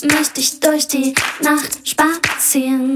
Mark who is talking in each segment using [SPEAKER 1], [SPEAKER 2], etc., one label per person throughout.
[SPEAKER 1] Egal ob Sommer oder Winter oder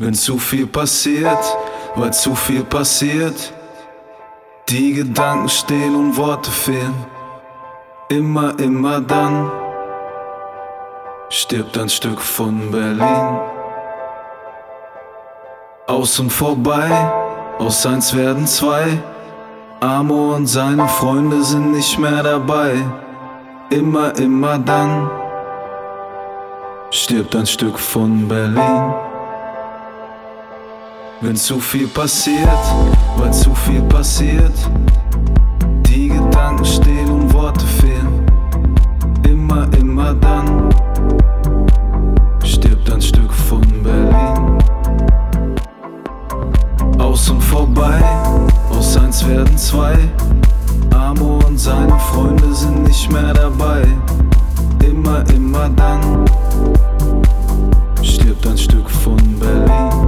[SPEAKER 2] Wenn zu viel passiert, weil zu viel passiert, die Gedanken stehen und Worte fehlen. Immer, immer dann stirbt ein Stück von Berlin. Aus und vorbei, aus eins werden zwei. Amo und seine Freunde sind nicht mehr dabei. Immer, immer dann stirbt ein Stück von Berlin. Wenn zu viel passiert, weil zu viel passiert, die Gedanken stehen und Worte fehlen. Immer, immer dann stirbt ein Stück von Berlin. Aus und vorbei, aus eins werden zwei. Amo und seine Freunde sind nicht mehr dabei. Immer, immer dann stirbt ein Stück von Berlin.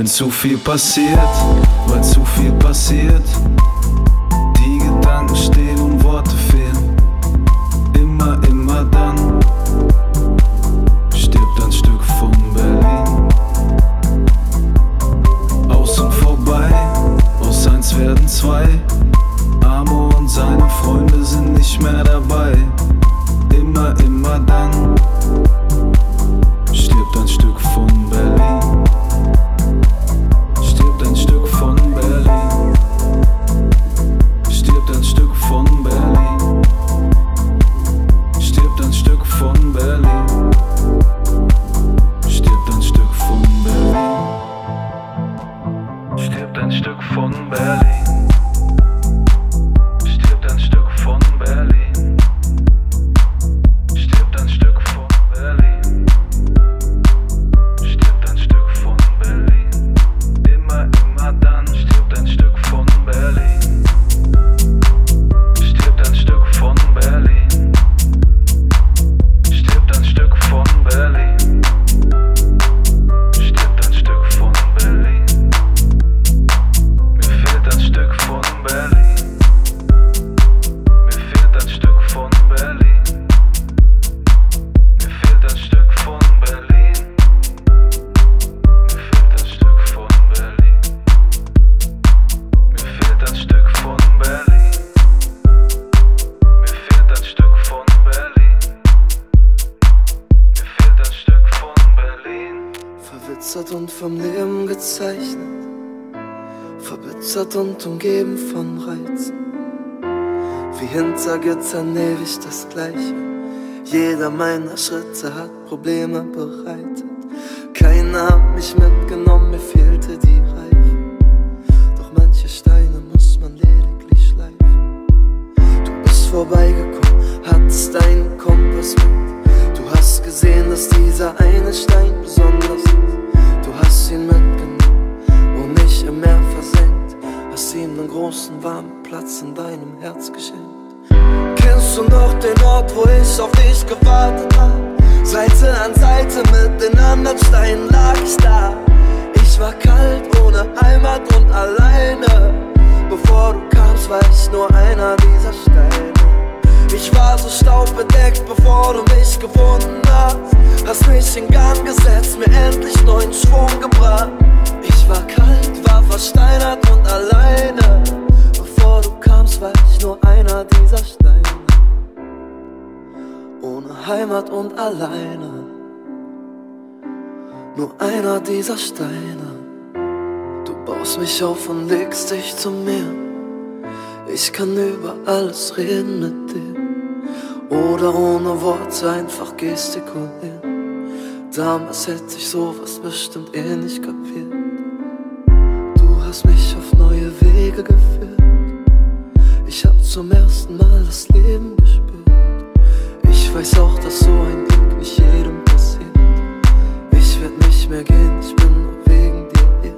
[SPEAKER 2] Wenn zu viel passiert, wenn zu viel passiert.
[SPEAKER 3] Hinter Gittern ewig das Gleiche. Jeder meiner Schritte hat Probleme bereitet. Alles reden mit dir. Oder ohne Worte einfach gestikulieren. Damals hätte ich sowas bestimmt eh nicht kapiert. Du hast mich auf neue Wege geführt. Ich hab zum ersten Mal das Leben gespürt. Ich weiß auch, dass so ein Glück nicht jedem passiert. Ich werd nicht mehr gehen, ich bin nur wegen dir hier.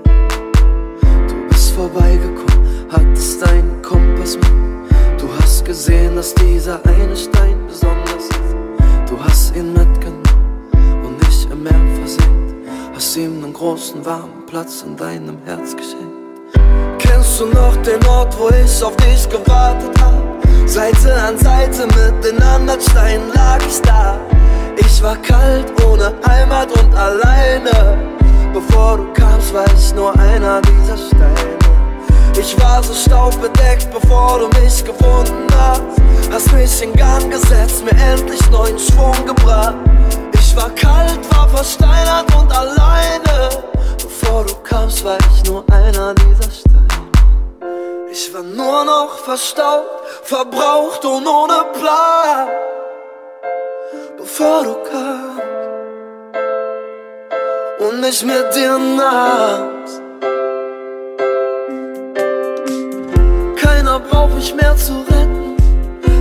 [SPEAKER 3] Du bist vorbeigekommen, hattest deinen Kompass mit. Hast gesehen, dass dieser eine Stein besonders ist. Du hast ihn mitgenommen und nicht im Meer versenkt. Hast ihm einen großen warmen Platz in deinem Herz geschenkt. Kennst du noch den Ort, wo ich auf dich gewartet hab? Seite an Seite mit den anderen Steinen lag ich da. Ich war kalt, ohne Heimat und alleine. Bevor du kamst, war ich nur einer dieser Steine. Ich war so staubbedeckt, bevor du mich gefunden hast. Hast mich in Gang gesetzt, mir endlich neuen Schwung gebracht. Ich war kalt, war versteinert und alleine. Bevor du kamst, war ich nur einer dieser Steine. Ich war nur noch verstaubt, verbraucht und ohne Plan. Bevor du kamst und mich mit dir nahmst. Keiner braucht mich mehr zu retten,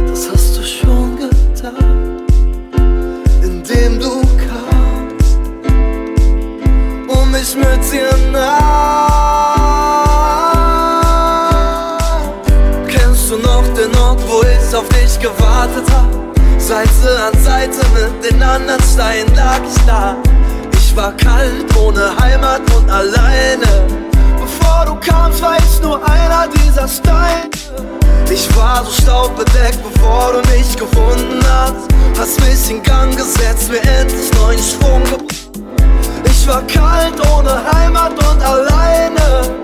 [SPEAKER 3] das hast du schon getan, indem du kamst und mich mit dir nahmst. auf dich gewartet hab. Seite an Seite mit den anderen Steinen lag ich da. Ich war kalt, ohne Heimat und alleine. Bevor du kamst, war ich nur einer dieser Steine. Ich war so staubbedeckt, bevor du mich gefunden hast. Hast mich in Gang gesetzt, mir endlich neuen Schwung gebracht. Ich war kalt, ohne Heimat und alleine.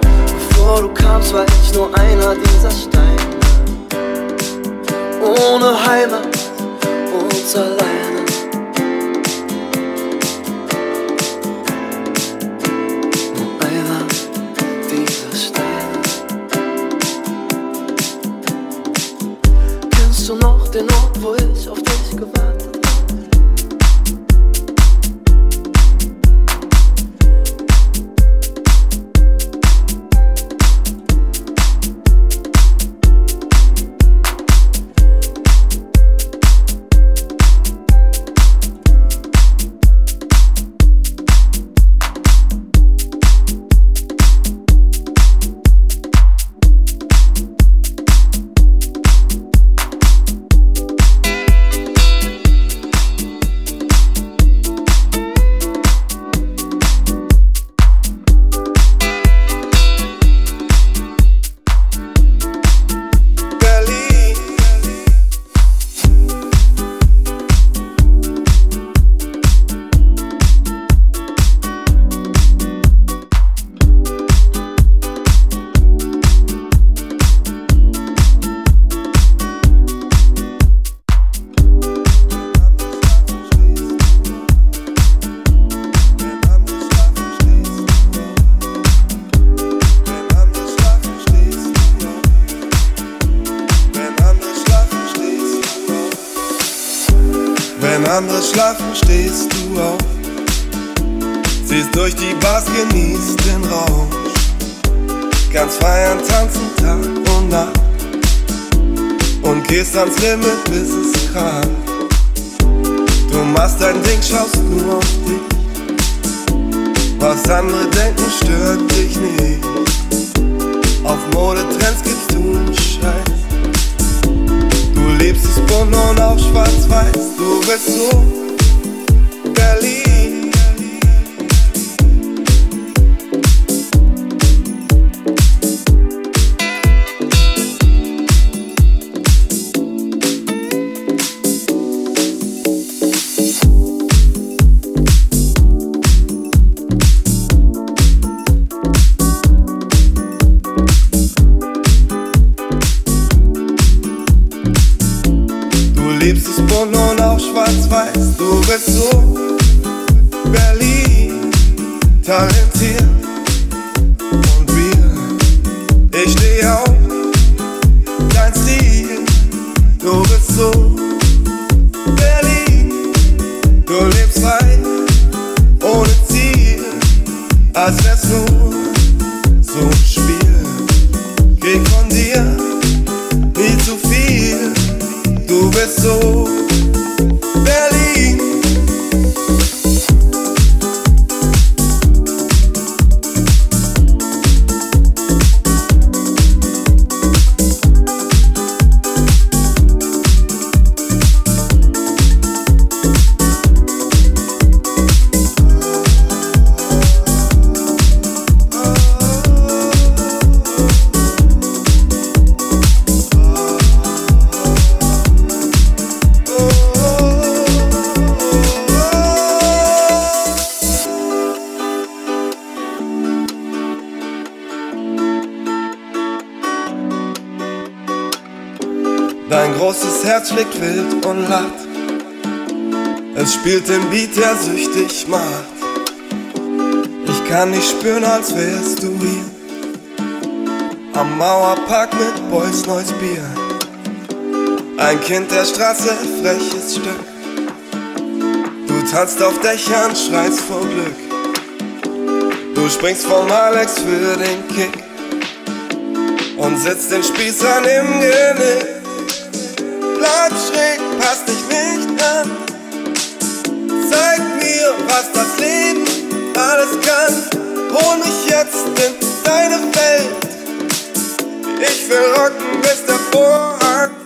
[SPEAKER 3] Bevor du kamst, war ich nur einer dieser Steine ohne Heimat und alleine. Ich
[SPEAKER 4] machst dein Ding, schaust nur auf dich. Was andere denken, stört dich nicht. Auf Modetrends gibst du einen Scheiß. Du lebst es bunt und auch schwarz-weiß. Du bist so schlägt Kind der Straße, freches Stück. Du tanzt auf Dächern, schreist vor Glück. Du springst vom Alex für den Kick und sitzt den Spießern im Genick bleib schräg, pass dich nicht an. Zeig mir, was das Leben alles kann. Hol mich jetzt in deine Welt. Ich will rocken, bis der Vorhang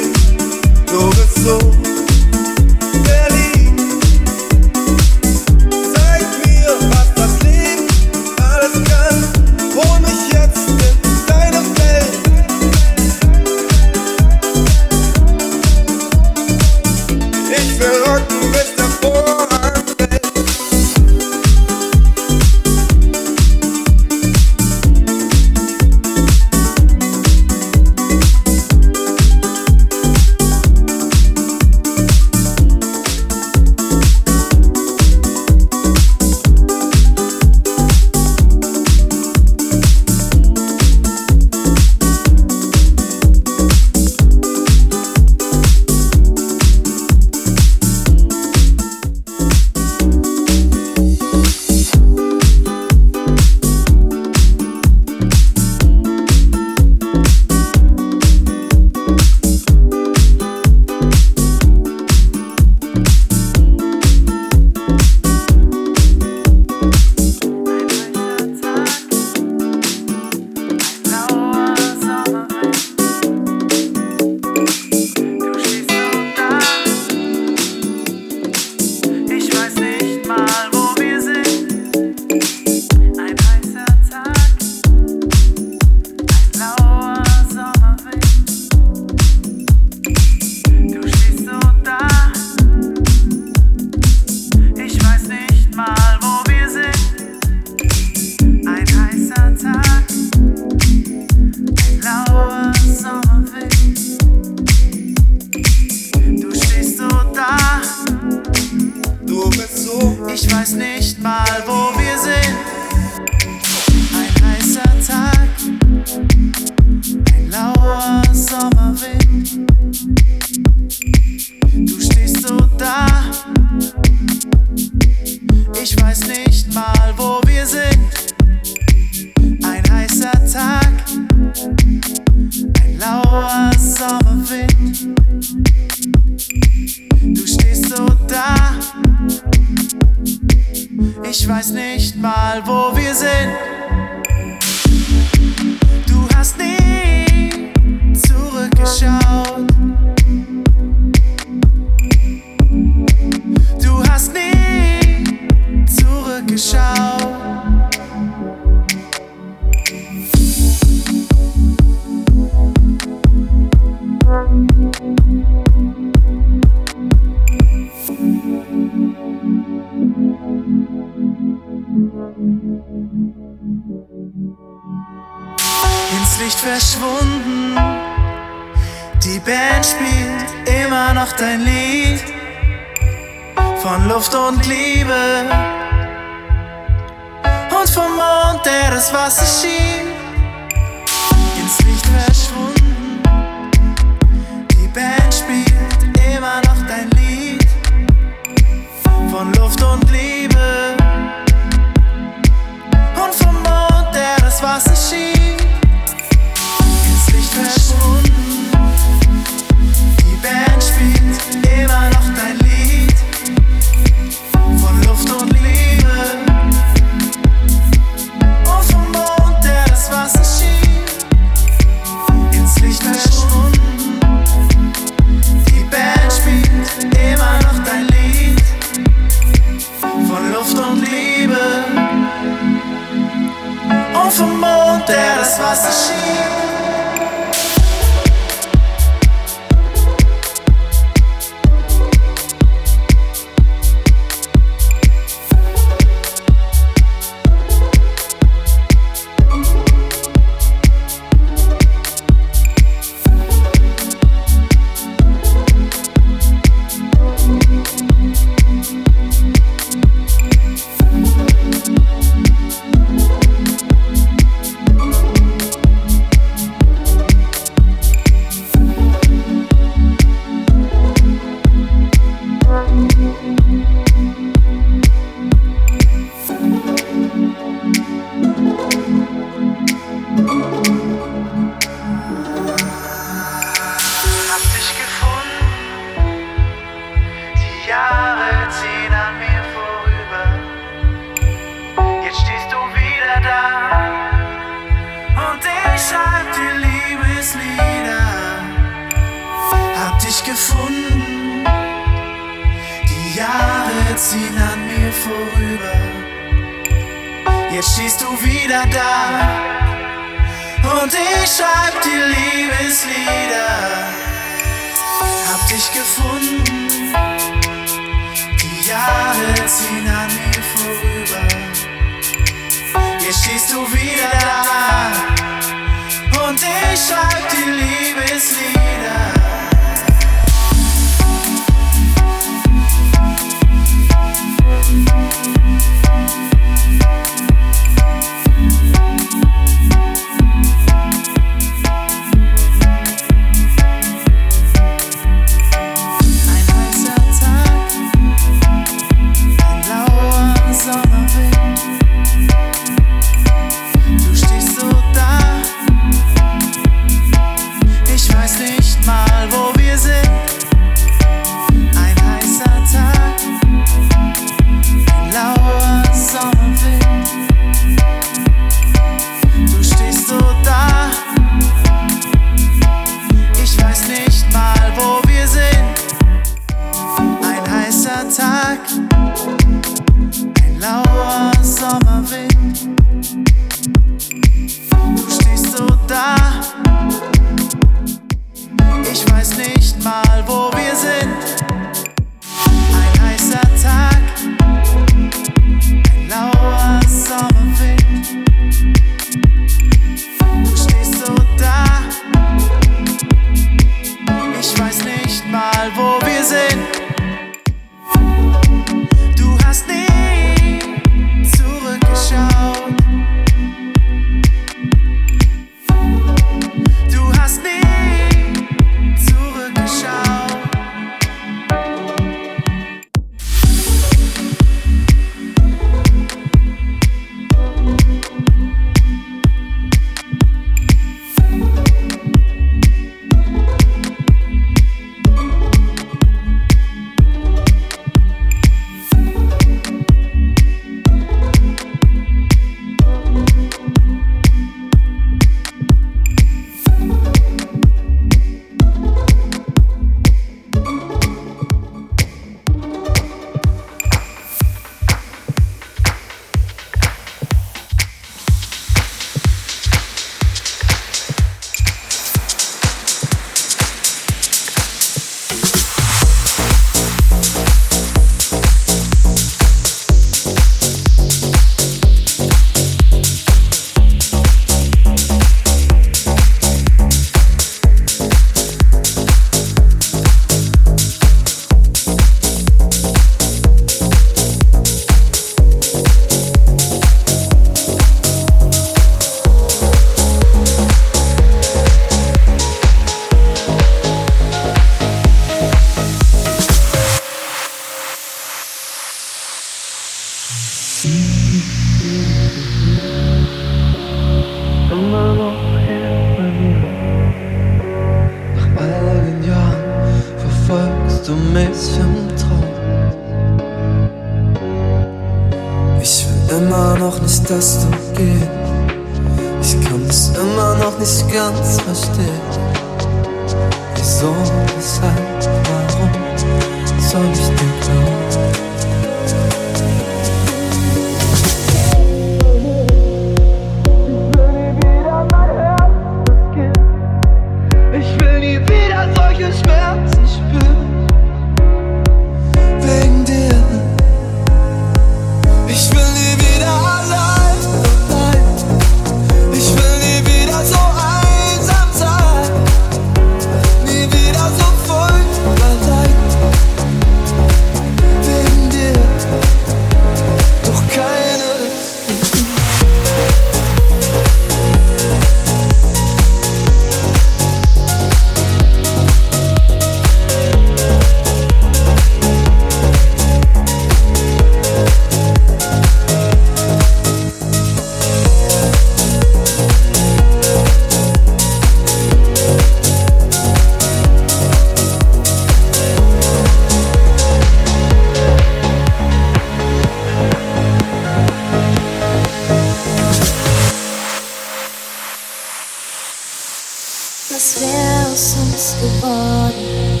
[SPEAKER 5] Was wäre aus uns geworden?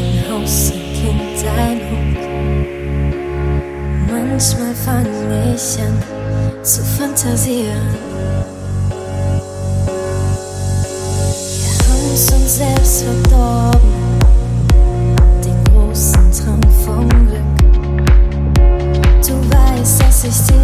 [SPEAKER 5] Ein Haus, ein Kind, ein Hund. Manchmal fange ich an zu fantasieren. Wir haben uns uns selbst verdorben. Den großen Traum vom Glück. Du weißt,
[SPEAKER 3] dass ich dir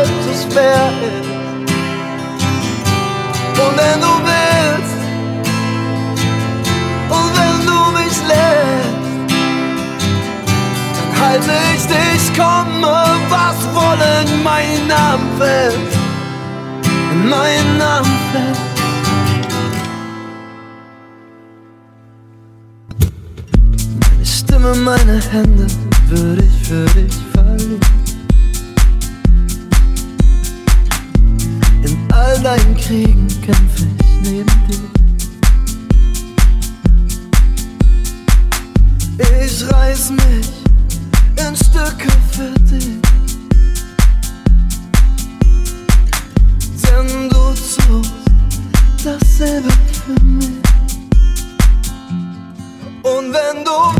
[SPEAKER 3] weißt, es wer ist. Und wenn du willst, und wenn du mich lässt, dann halte ich dich, komme, was wollen, mein Name fest, mein Name fällt. Meine Stimme, meine Hände, würde ich, für dich verlieren. all deinen Kriegen kämpfe ich neben dir. Ich reiß mich in Stücke für dich. Denn du zogst dasselbe für mich. Und wenn du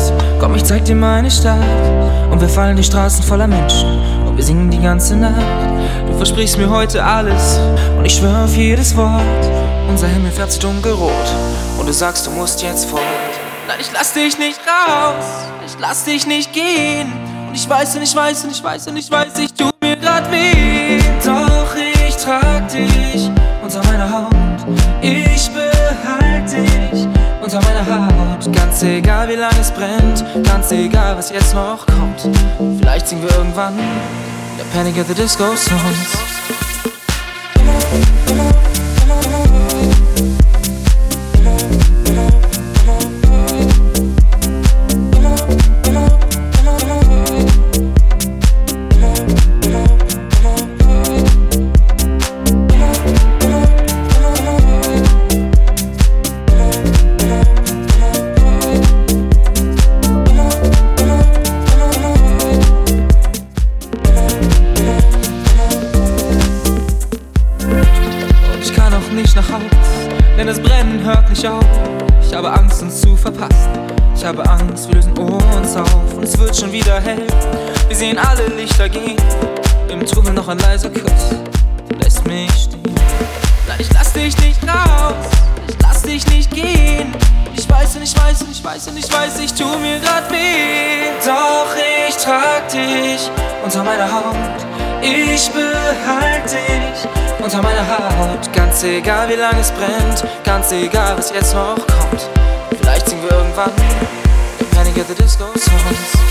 [SPEAKER 6] Komm, ich zeig dir meine Stadt. Und wir fallen die Straßen voller Menschen. Und wir singen die ganze Nacht. Du versprichst mir heute alles. Und ich schwör auf jedes Wort. Unser Himmel fährt zu dunkelrot. Und du sagst, du musst jetzt fort. Nein, ich lass dich nicht raus. Ich lass dich nicht gehen. Und ich weiß und ich weiß und ich weiß und ich weiß, ich tu mir grad weh. Wie lange es brennt, ganz egal, was jetzt noch kommt. Vielleicht singen wir irgendwann der Panic at the Disco Songs. Egal wie lange es brennt, ganz egal was jetzt noch kommt. Vielleicht singen wir irgendwann Panic at the Disco Songs.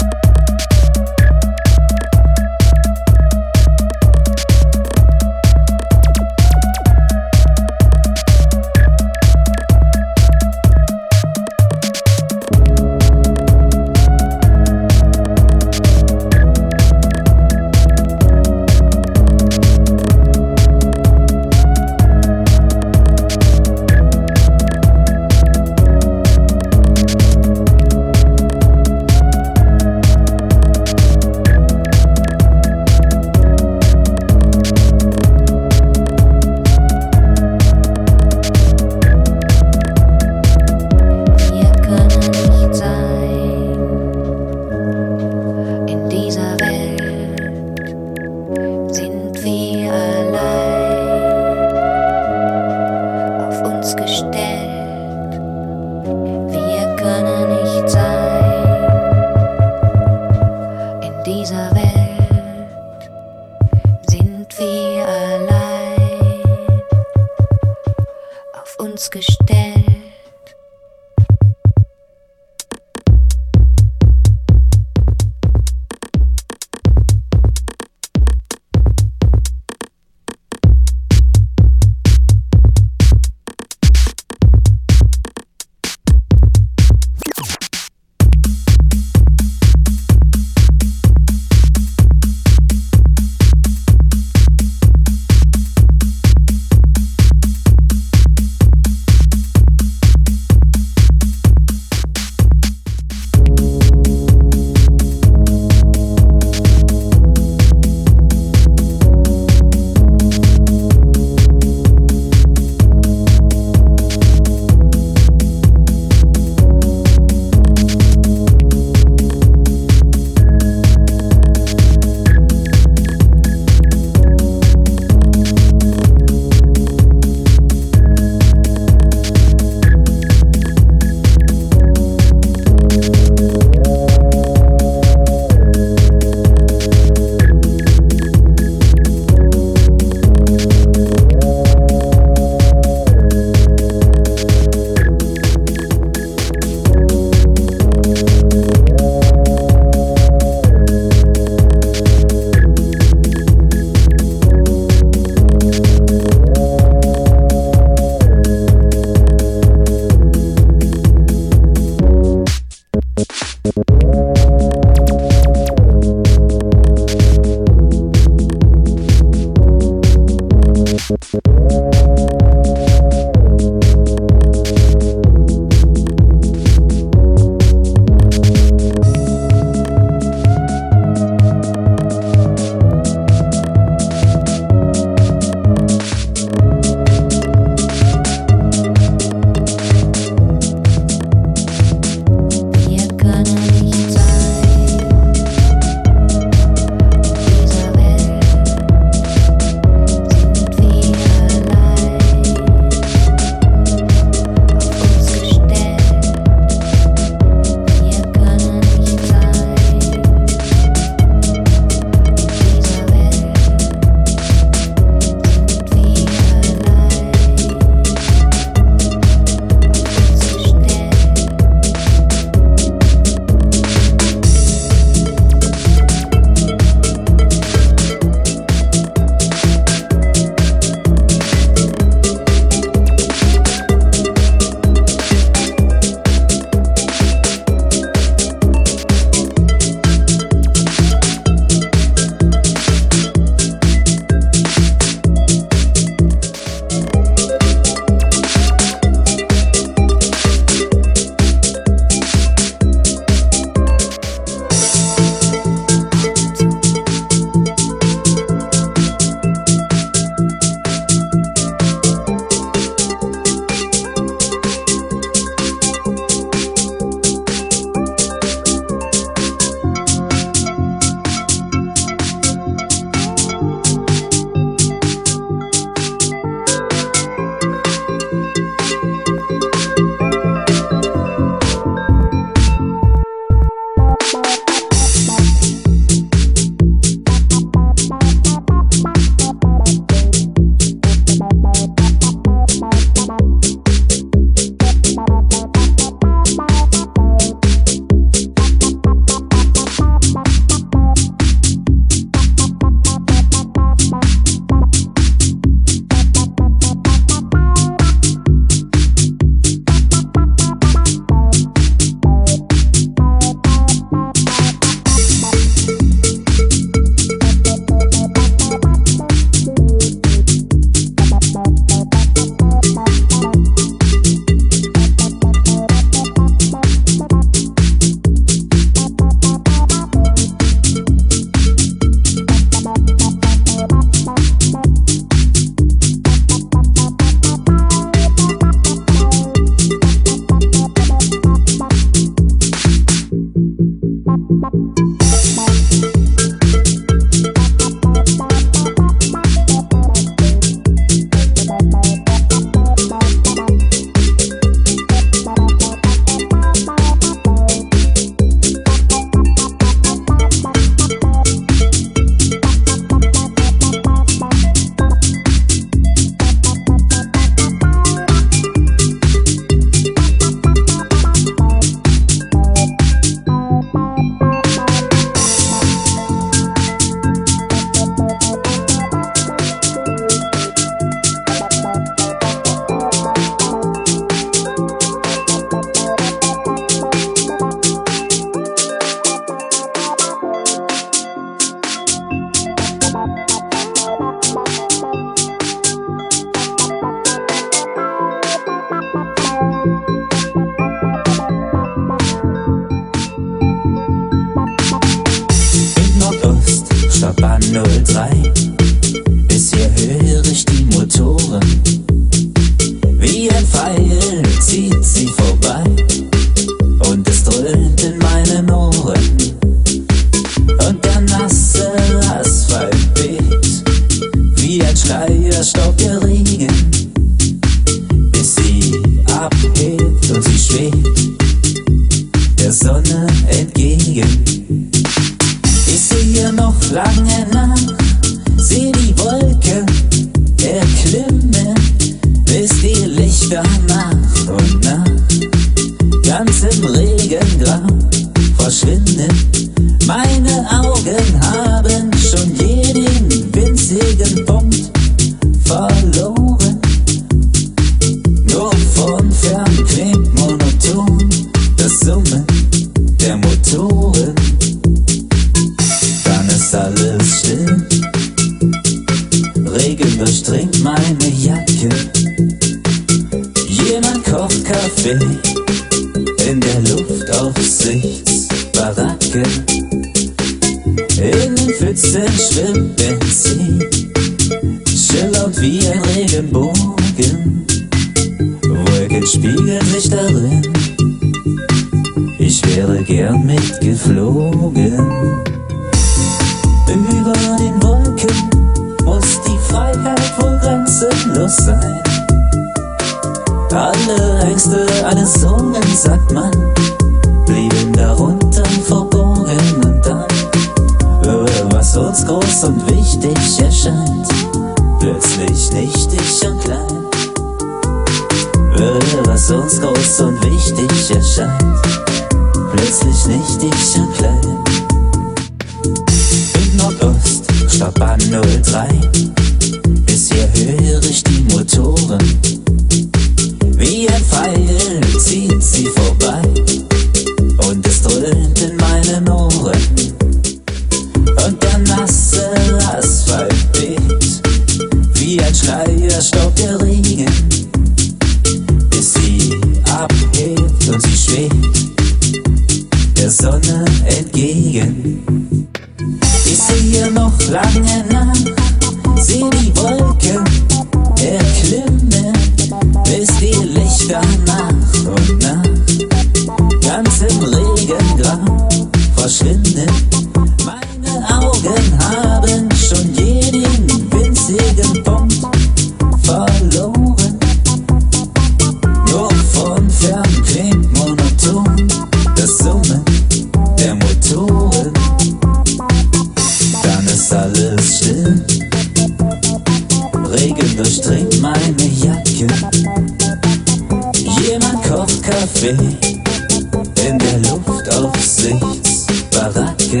[SPEAKER 2] in der Luft Luftaufsichtsbaracke.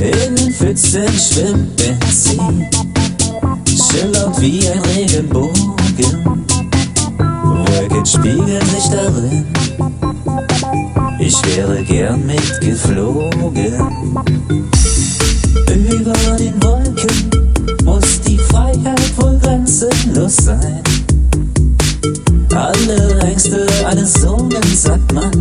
[SPEAKER 2] In den Pfützen schwimmt Benzin, schillert wie ein Regenbogen. Wolken spiegeln sich darin, ich wäre gern mitgeflogen.
[SPEAKER 3] Satman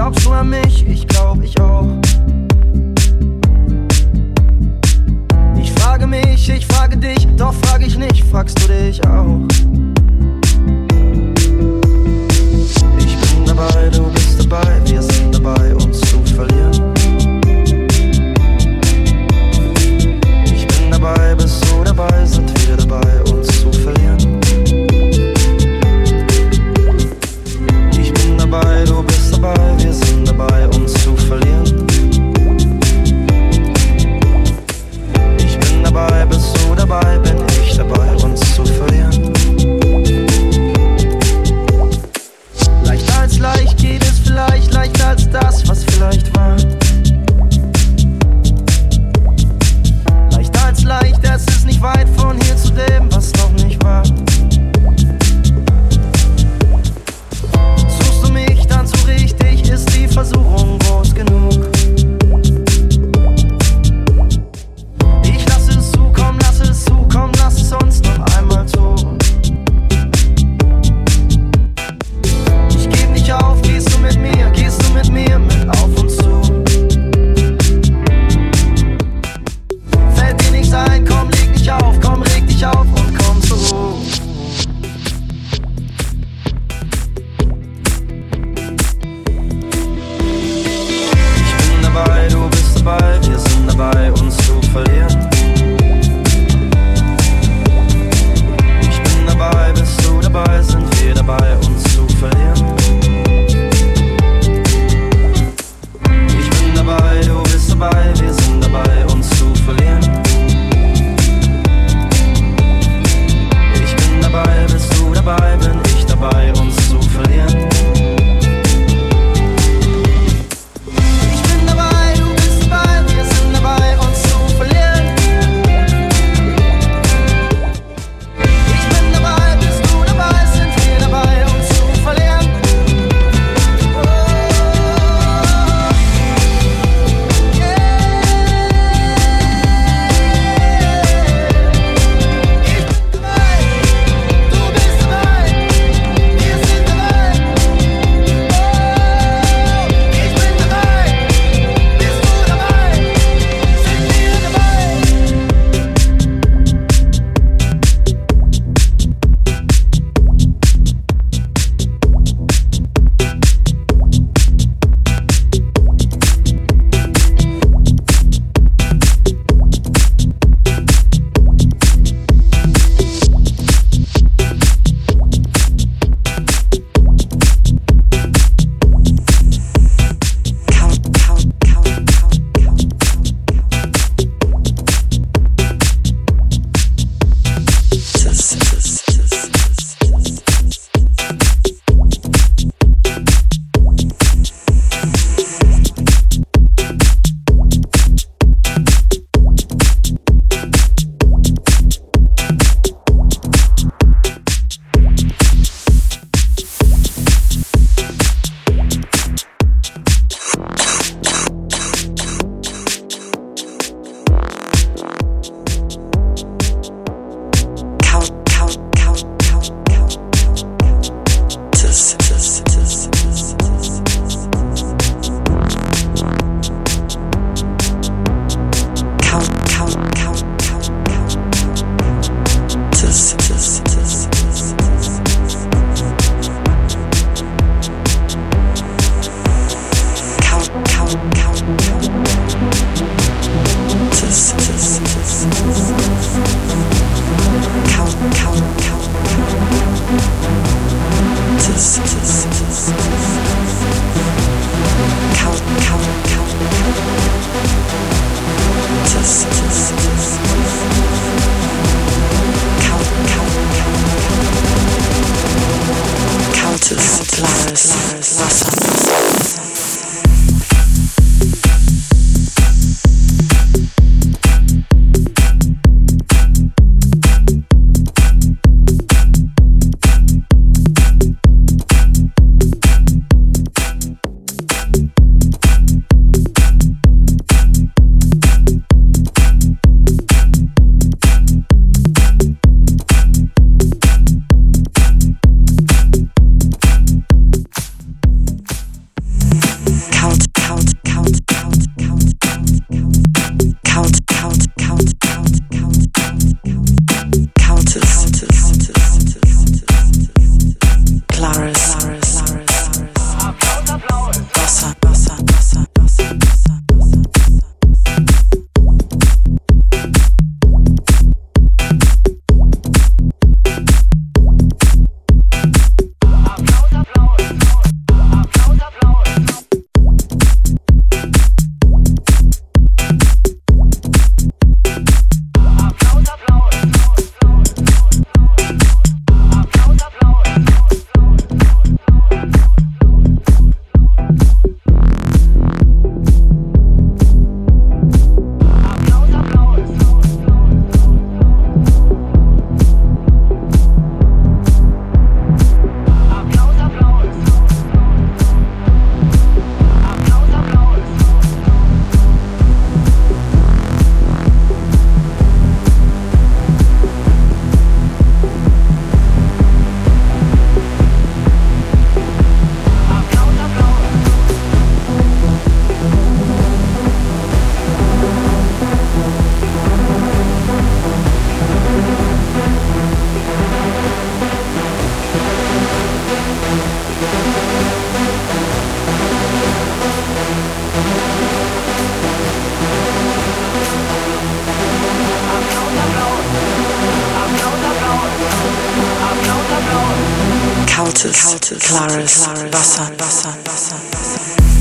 [SPEAKER 3] Glaubst du an mich? Ich glaub, ich auch. Ich frage mich, ich frage dich, doch frage ich nicht, fragst du dich auch.
[SPEAKER 7] Caltus, Caltus, Claris, Vassan, Vassan, Vassan, Vassan.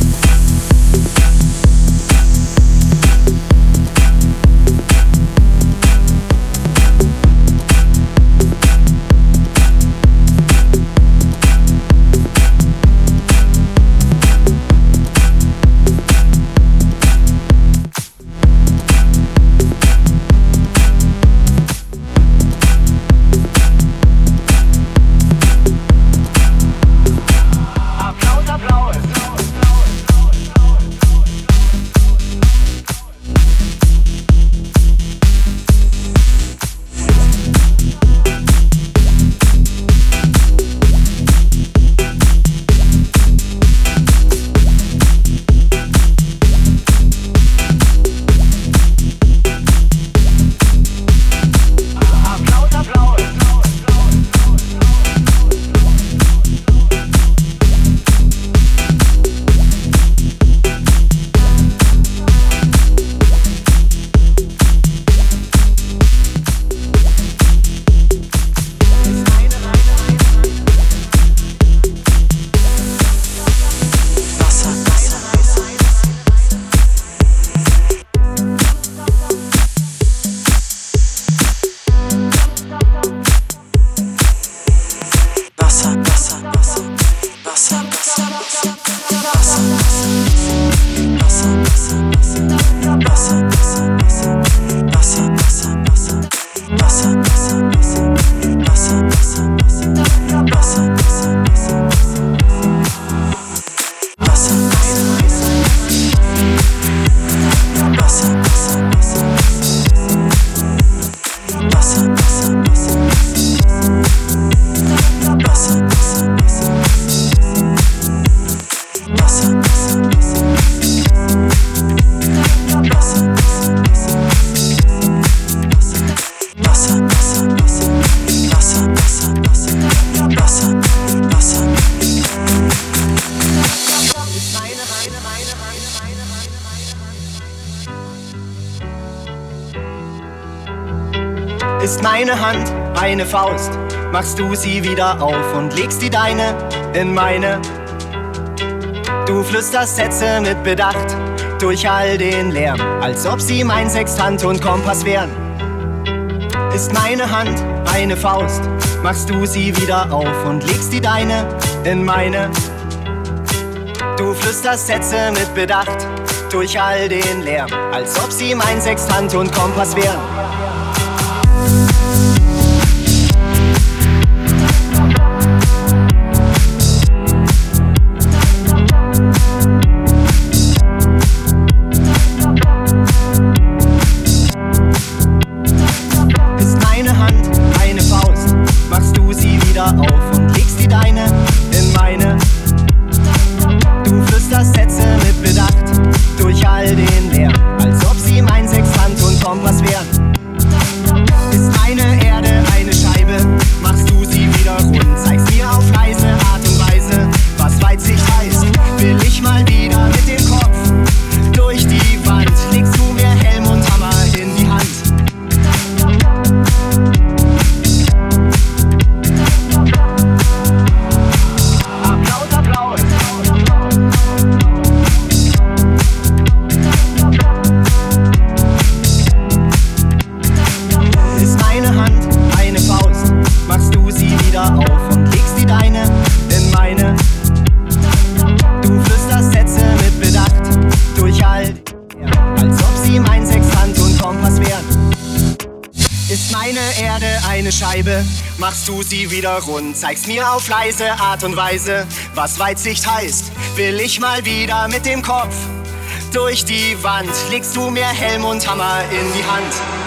[SPEAKER 7] Sie wieder auf und legst die deine in meine. Du flüsterst Sätze mit Bedacht durch all den Lärm, als ob sie mein Sextant und Kompass wären. Ist meine Hand eine Faust, machst du sie wieder auf und legst die deine in meine. Du flüsterst Sätze mit Bedacht durch all den Lärm, als ob sie mein Sextant und Kompass wären. Wieder rund, zeigst mir auf leise Art und Weise, was Weitsicht heißt. Will ich mal wieder mit dem Kopf durch die Wand, legst du mir Helm und Hammer in die Hand.